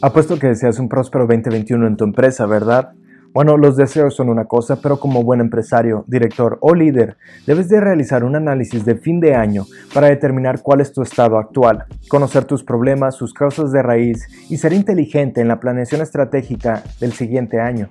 Apuesto que deseas un próspero 2021 en tu empresa, ¿verdad? Bueno, los deseos son una cosa, pero como buen empresario, director o líder, debes de realizar un análisis de fin de año para determinar cuál es tu estado actual, conocer tus problemas, sus causas de raíz y ser inteligente en la planeación estratégica del siguiente año.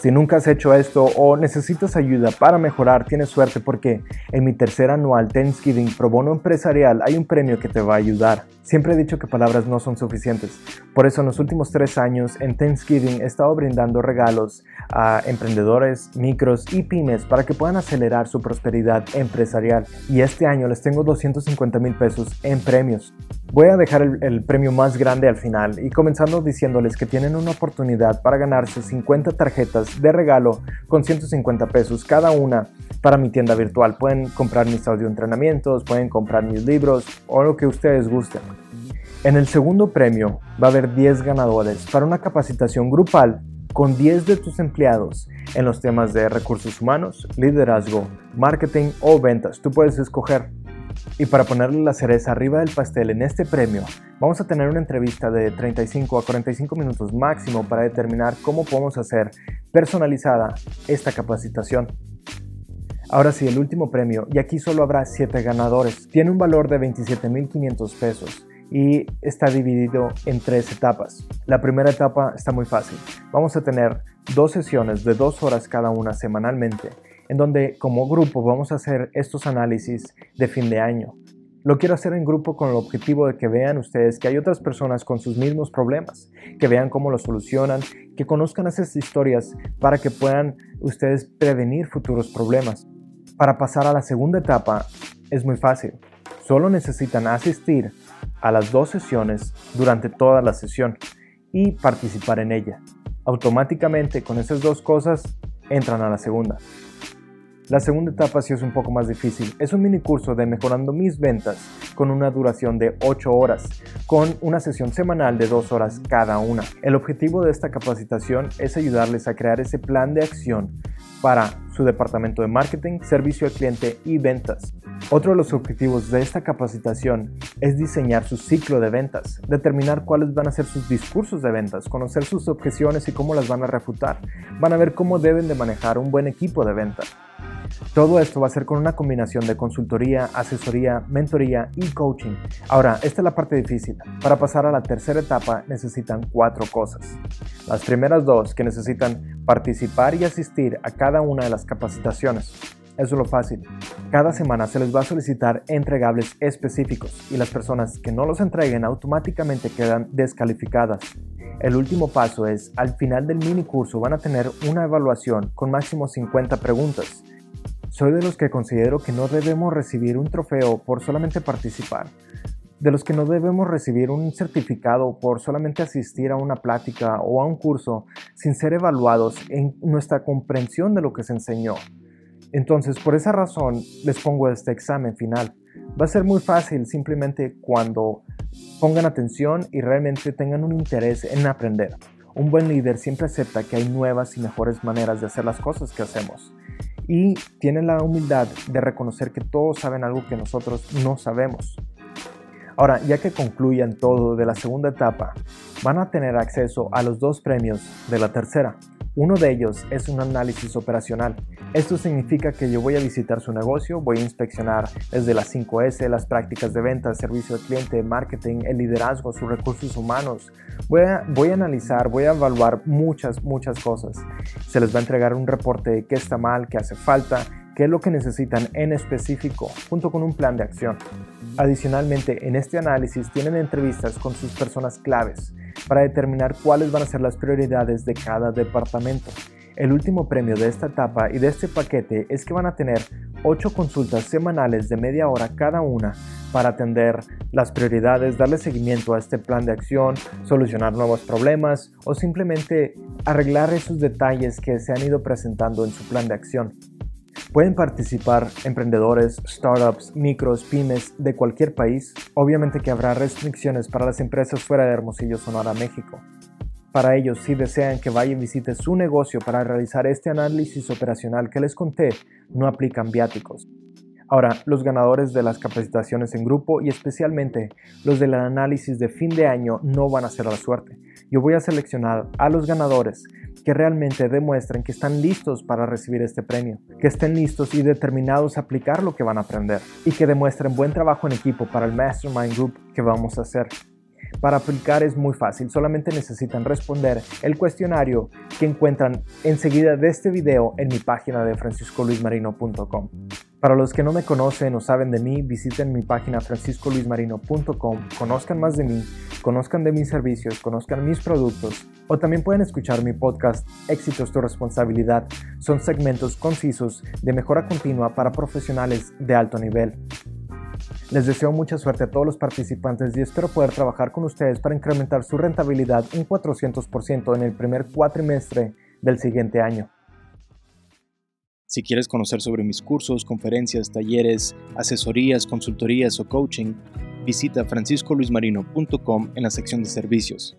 Si nunca has hecho esto o necesitas ayuda para mejorar, tienes suerte porque en mi tercer anual Thanksgiving Pro Bono Empresarial hay un premio que te va a ayudar. Siempre he dicho que palabras no son suficientes. Por eso en los últimos tres años en Thanksgiving he estado brindando regalos a emprendedores, micros y pymes para que puedan acelerar su prosperidad empresarial. Y este año les tengo 250 mil pesos en premios. Voy a dejar el, premio más grande al final y comenzando diciéndoles que tienen una oportunidad para ganarse 50 tarjetas de regalo con 150 pesos cada una para mi tienda virtual. Pueden comprar mis audio entrenamientos, pueden comprar mis libros o lo que ustedes gusten. En el segundo premio va a haber 10 ganadores para una capacitación grupal con 10 de tus empleados en los temas de recursos humanos, liderazgo, marketing o ventas. Tú puedes escoger. Y para ponerle la cereza arriba del pastel en este premio, vamos a tener una entrevista de 35 a 45 minutos máximo para determinar cómo podemos hacer personalizada esta capacitación. Ahora sí, el último premio, y aquí solo habrá 7 ganadores, tiene un valor de 27.500 pesos y está dividido en tres etapas. La primera etapa está muy fácil. Vamos a tener dos sesiones de dos horas cada una semanalmente en donde como grupo vamos a hacer estos análisis de fin de año. Lo quiero hacer en grupo con el objetivo de que vean ustedes que hay otras personas con sus mismos problemas, que vean cómo lo solucionan, que conozcan esas historias para que puedan ustedes prevenir futuros problemas. Para pasar a la segunda etapa es muy fácil. Solo necesitan asistir a las dos sesiones durante toda la sesión y participar en ella. Automáticamente con esas dos cosas entran a la segunda. La segunda etapa sí es un poco más difícil. Es un mini curso de mejorando mis ventas con una duración de 8 horas, con una sesión semanal de 2 horas cada una. El objetivo de esta capacitación es ayudarles a crear ese plan de acción para su departamento de marketing, servicio al cliente y ventas. Otro de los objetivos de esta capacitación es diseñar su ciclo de ventas, determinar cuáles van a ser sus discursos de ventas, conocer sus objeciones y cómo las van a refutar. Van a ver cómo deben de manejar un buen equipo de ventas. Todo esto va a ser con una combinación de consultoría, asesoría, mentoría y coaching. Ahora, esta es la parte difícil. Para pasar a la tercera etapa necesitan cuatro cosas. Las primeras dos que necesitan participar y asistir a cada una de las capacitaciones. Eso es lo fácil. Cada semana se les va a solicitar entregables específicos y las personas que no los entreguen automáticamente quedan descalificadas. El último paso es, al final del mini curso van a tener una evaluación con máximo 50 preguntas soy de los que considero que no debemos recibir un trofeo por solamente participar, de los que no debemos recibir un certificado por solamente asistir a una plática o a un curso sin ser evaluados en nuestra comprensión de lo que se enseñó. Entonces, por esa razón, les pongo este examen final. Va a ser muy fácil simplemente cuando pongan atención y realmente tengan un interés en aprender. Un buen líder siempre acepta que hay nuevas y mejores maneras de hacer las cosas que hacemos y tienen la humildad de reconocer que todos saben algo que nosotros no sabemos. Ahora, ya que concluyan todo de la segunda etapa, van a tener acceso a los dos premios de la tercera. Uno de ellos es un análisis operacional. Esto significa que yo voy a visitar su negocio, voy a inspeccionar desde las 5S, las prácticas de venta, servicio al cliente, marketing, el liderazgo, sus recursos humanos. Voy a, voy a analizar, voy a evaluar muchas, muchas cosas. Se les va a entregar un reporte de qué está mal, qué hace falta, qué es lo que necesitan en específico, junto con un plan de acción. Adicionalmente, en este análisis tienen entrevistas con sus personas claves para determinar cuáles van a ser las prioridades de cada departamento. El último premio de esta etapa y de este paquete es que van a tener 8 consultas semanales de media hora cada una para atender las prioridades, darle seguimiento a este plan de acción, solucionar nuevos problemas o simplemente arreglar esos detalles que se han ido presentando en su plan de acción. Pueden participar emprendedores, startups, micros, pymes de cualquier país. Obviamente que habrá restricciones para las empresas fuera de Hermosillo, Sonora, México. Para ellos, si desean que vaya y visite su negocio para realizar este análisis operacional que les conté, no aplican viáticos. Ahora, los ganadores de las capacitaciones en grupo y especialmente los del análisis de fin de año no van a ser la suerte. Yo voy a seleccionar a los ganadores que realmente demuestren que están listos para recibir este premio, que estén listos y determinados a aplicar lo que van a aprender y que demuestren buen trabajo en equipo para el Mastermind Group que vamos a hacer. Para aplicar es muy fácil, solamente necesitan responder el cuestionario que encuentran enseguida de este video en mi página de franciscoluismarino.com. Para los que no me conocen o saben de mí, visiten mi página franciscoluismarino.com, conozcan más de mí, conozcan de mis servicios, conozcan mis productos o también pueden escuchar mi podcast Éxitos tu responsabilidad. Son segmentos concisos de mejora continua para profesionales de alto nivel. Les deseo mucha suerte a todos los participantes y espero poder trabajar con ustedes para incrementar su rentabilidad un 400% en el primer cuatrimestre del siguiente año. Si quieres conocer sobre mis cursos, conferencias, talleres, asesorías, consultorías o coaching, visita franciscoluismarino.com en la sección de servicios.